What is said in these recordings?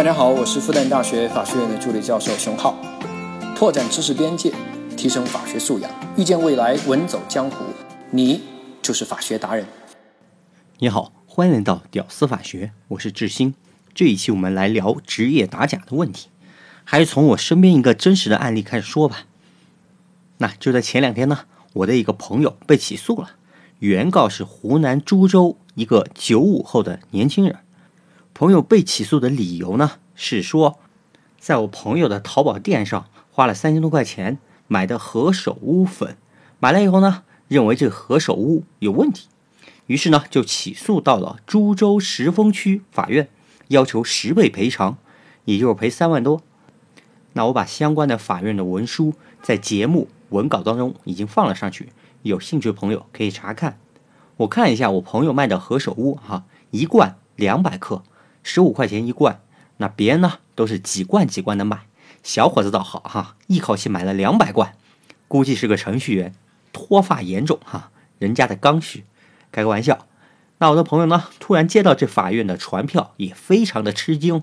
大家好，我是复旦大学法学院的助理教授熊浩，拓展知识边界，提升法学素养，遇见未来，稳走江湖。你就是法学达人。你好，欢迎来到屌丝法学，我是志新。这一期我们来聊职业打假的问题，还是从我身边一个真实的案例开始说吧。那就在前两天呢，我的一个朋友被起诉了，原告是湖南株洲一个九五后的年轻人。朋友被起诉的理由呢，是说，在我朋友的淘宝店上花了三千多块钱买的何首乌粉，买了以后呢，认为这何首乌有问题，于是呢就起诉到了株洲石峰区法院，要求十倍赔偿，也就是赔三万多。那我把相关的法院的文书在节目文稿当中已经放了上去，有兴趣的朋友可以查看。我看一下我朋友卖的何首乌，哈，一罐两百克。十五块钱一罐，那别人呢都是几罐几罐的买，小伙子倒好哈，一口气买了两百罐，估计是个程序员，脱发严重哈，人家的刚需，开个玩笑。那我的朋友呢，突然接到这法院的传票，也非常的吃惊，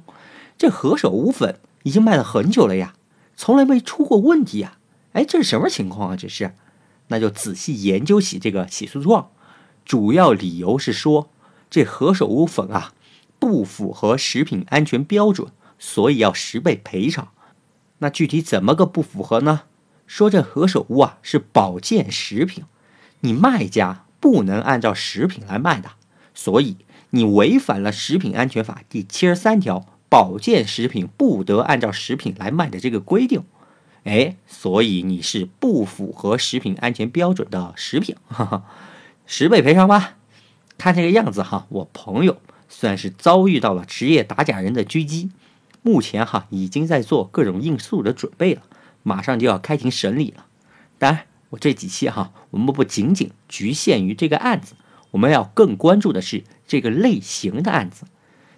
这何首乌粉已经卖了很久了呀，从来没出过问题呀，哎，这是什么情况啊？这是，那就仔细研究起这个起诉状，主要理由是说这何首乌粉啊。不符合食品安全标准，所以要十倍赔偿。那具体怎么个不符合呢？说这何首乌啊是保健食品，你卖家不能按照食品来卖的，所以你违反了食品安全法第七十三条，保健食品不得按照食品来卖的这个规定。哎，所以你是不符合食品安全标准的食品，哈哈，十倍赔偿吧。看这个样子哈，我朋友。算是遭遇到了职业打假人的狙击，目前哈已经在做各种应诉的准备了，马上就要开庭审理了。当然，我这几期哈，我们不仅仅局限于这个案子，我们要更关注的是这个类型的案子。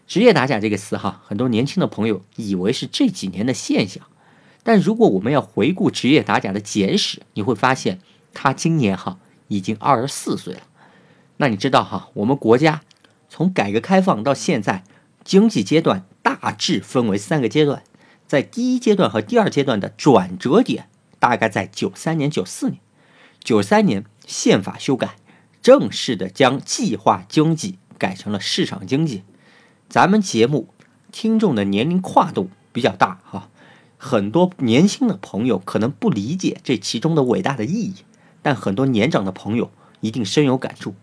职业打假这个词哈，很多年轻的朋友以为是这几年的现象，但如果我们要回顾职业打假的简史，你会发现他今年哈已经二十四岁了。那你知道哈，我们国家？从改革开放到现在，经济阶段大致分为三个阶段，在第一阶段和第二阶段的转折点大概在九三年、九四年。九三年宪法修改，正式的将计划经济改成了市场经济。咱们节目听众的年龄跨度比较大哈，很多年轻的朋友可能不理解这其中的伟大的意义，但很多年长的朋友一定深有感触。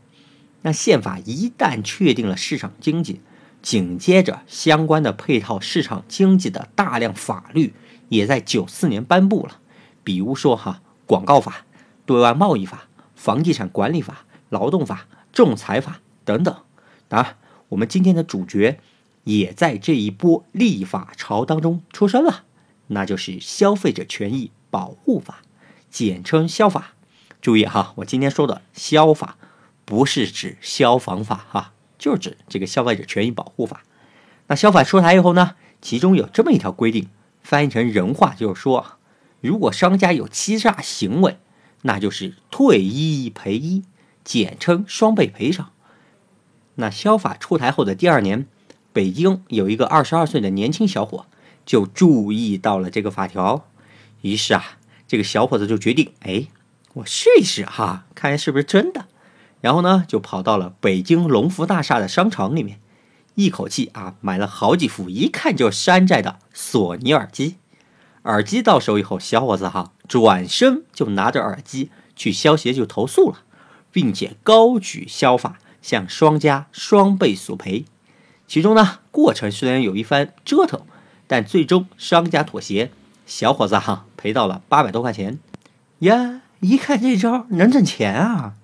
那宪法一旦确定了市场经济，紧接着相关的配套市场经济的大量法律也在九四年颁布了，比如说哈广告法、对外贸易法、房地产管理法、劳动法、仲裁法等等。当然，我们今天的主角也在这一波立法潮当中出生了，那就是消费者权益保护法，简称消法。注意哈，我今天说的消法。不是指消防法哈，就是指这个消费者权益保护法。那消法出台以后呢，其中有这么一条规定，翻译成人话就是说，如果商家有欺诈行为，那就是退一赔一，简称双倍赔偿。那消法出台后的第二年，北京有一个二十二岁的年轻小伙就注意到了这个法条，于是啊，这个小伙子就决定，哎，我试一试哈，看是不是真的。然后呢，就跑到了北京龙福大厦的商场里面，一口气啊买了好几副一看就山寨的索尼耳机。耳机到手以后，小伙子哈转身就拿着耳机去消协就投诉了，并且高举消法向商家双倍索赔。其中呢，过程虽然有一番折腾，但最终商家妥协，小伙子哈赔到了八百多块钱。呀，一看这招能挣钱啊！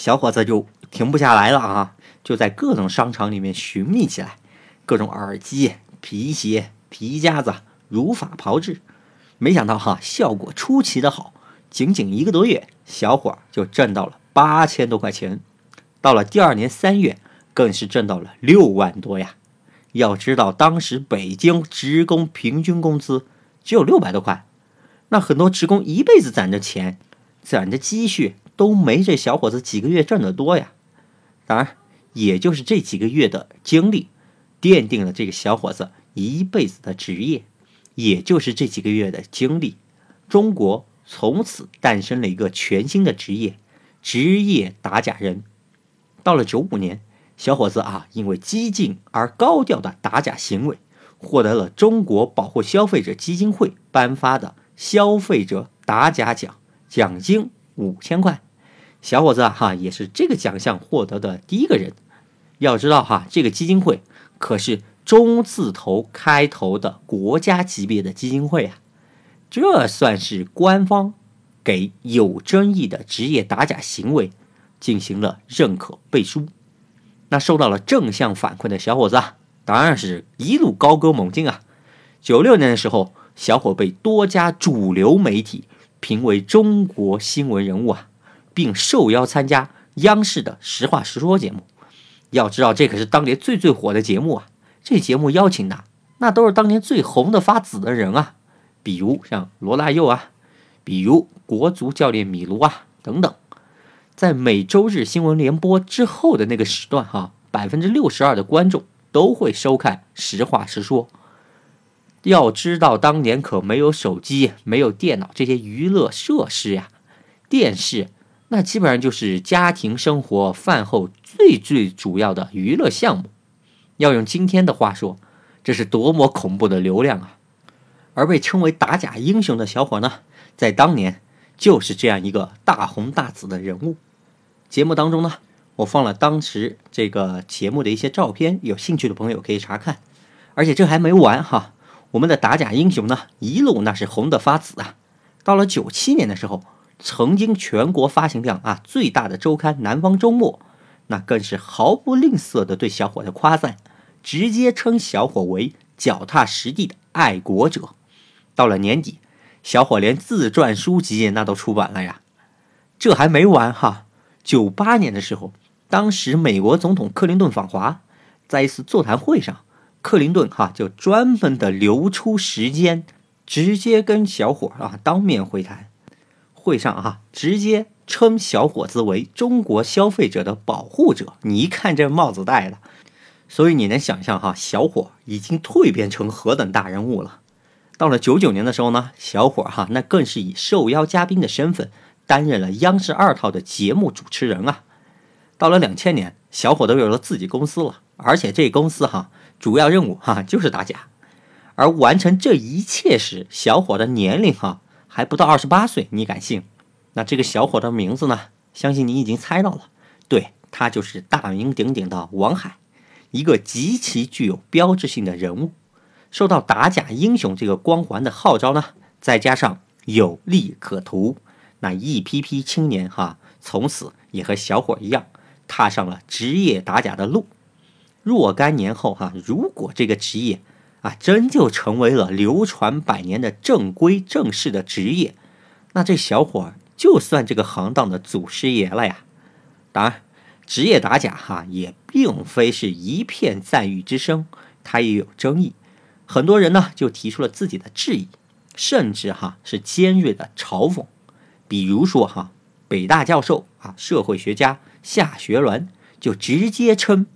小伙子就停不下来了啊！就在各种商场里面寻觅起来，各种耳机、皮鞋、皮夹子如法炮制。没想到哈，效果出奇的好，仅仅一个多月，小伙就挣到了八千多块钱。到了第二年三月，更是挣到了六万多呀！要知道，当时北京职工平均工资只有六百多块，那很多职工一辈子攒着钱，攒着积蓄。都没这小伙子几个月挣得多呀！当然，也就是这几个月的经历，奠定了这个小伙子一辈子的职业，也就是这几个月的经历，中国从此诞生了一个全新的职业——职业打假人。到了九五年，小伙子啊，因为激进而高调的打假行为，获得了中国保护消费者基金会颁发的消费者打假奖，奖金五千块。小伙子，哈，也是这个奖项获得的第一个人。要知道哈，这个基金会可是中字头开头的国家级别的基金会啊，这算是官方给有争议的职业打假行为进行了认可背书。那受到了正向反馈的小伙子啊，当然是一路高歌猛进啊。九六年的时候，小伙被多家主流媒体评为中国新闻人物啊。并受邀参加央视的《实话实说》节目。要知道，这可是当年最最火的节目啊！这节目邀请的那都是当年最红的发紫的人啊，比如像罗大佑啊，比如国足教练米卢啊等等。在每周日新闻联播之后的那个时段，哈，百分之六十二的观众都会收看《实话实说》。要知道，当年可没有手机、没有电脑这些娱乐设施呀，电视。那基本上就是家庭生活饭后最最主要的娱乐项目。要用今天的话说，这是多么恐怖的流量啊！而被称为打假英雄的小伙呢，在当年就是这样一个大红大紫的人物。节目当中呢，我放了当时这个节目的一些照片，有兴趣的朋友可以查看。而且这还没完哈，我们的打假英雄呢，一路那是红的发紫啊！到了九七年的时候。曾经全国发行量啊最大的周刊《南方周末》，那更是毫不吝啬的对小伙的夸赞，直接称小伙为脚踏实地的爱国者。到了年底，小伙连自传书籍那都出版了呀。这还没完哈！九八年的时候，当时美国总统克林顿访华，在一次座谈会上，克林顿哈就专门的留出时间，直接跟小伙啊当面会谈。会上啊，直接称小伙子为中国消费者的保护者。你一看这帽子戴的，所以你能想象哈，小伙已经蜕变成何等大人物了。到了九九年的时候呢，小伙哈那更是以受邀嘉宾的身份担任了央视二套的节目主持人啊。到了两千年，小伙都有了自己公司了，而且这公司哈主要任务哈就是打假。而完成这一切时，小伙的年龄哈。还不到二十八岁，你敢信？那这个小伙的名字呢？相信你已经猜到了，对他就是大名鼎鼎的王海，一个极其具有标志性的人物。受到打假英雄这个光环的号召呢，再加上有利可图，那一批批青年哈，从此也和小伙一样，踏上了职业打假的路。若干年后哈，如果这个职业，啊，真就成为了流传百年的正规正式的职业，那这小伙就算这个行当的祖师爷了呀。当然，职业打假哈也并非是一片赞誉之声，它也有争议。很多人呢就提出了自己的质疑，甚至哈是尖锐的嘲讽。比如说哈，北大教授啊，社会学家夏学鸾就直接称。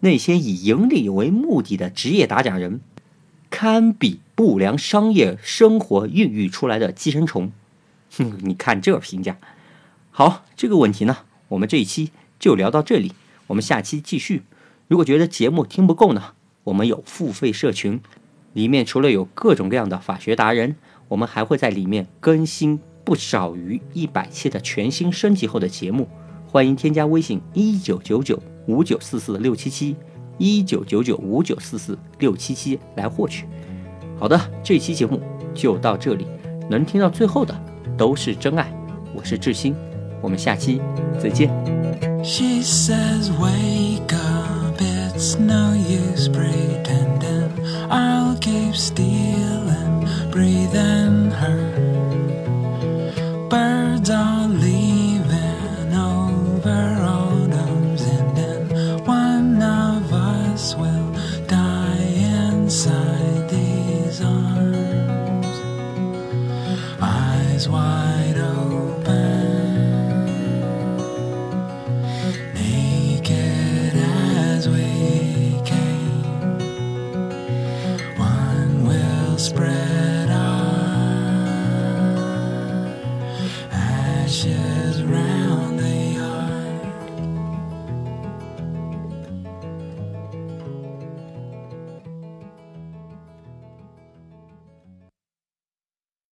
那些以盈利为目的的职业打假人，堪比不良商业生活孕育出来的寄生虫。哼，你看这评价。好，这个问题呢，我们这一期就聊到这里，我们下期继续。如果觉得节目听不够呢，我们有付费社群，里面除了有各种各样的法学达人，我们还会在里面更新不少于一百期的全新升级后的节目。欢迎添加微信一九九九五九四四六七七，一九九九五九四四六七七来获取。好的，这期节目就到这里，能听到最后的都是真爱。我是志新，我们下期再见。She says, wake up, it's no use pretending. I'll keep stealing, breathing her. Spread.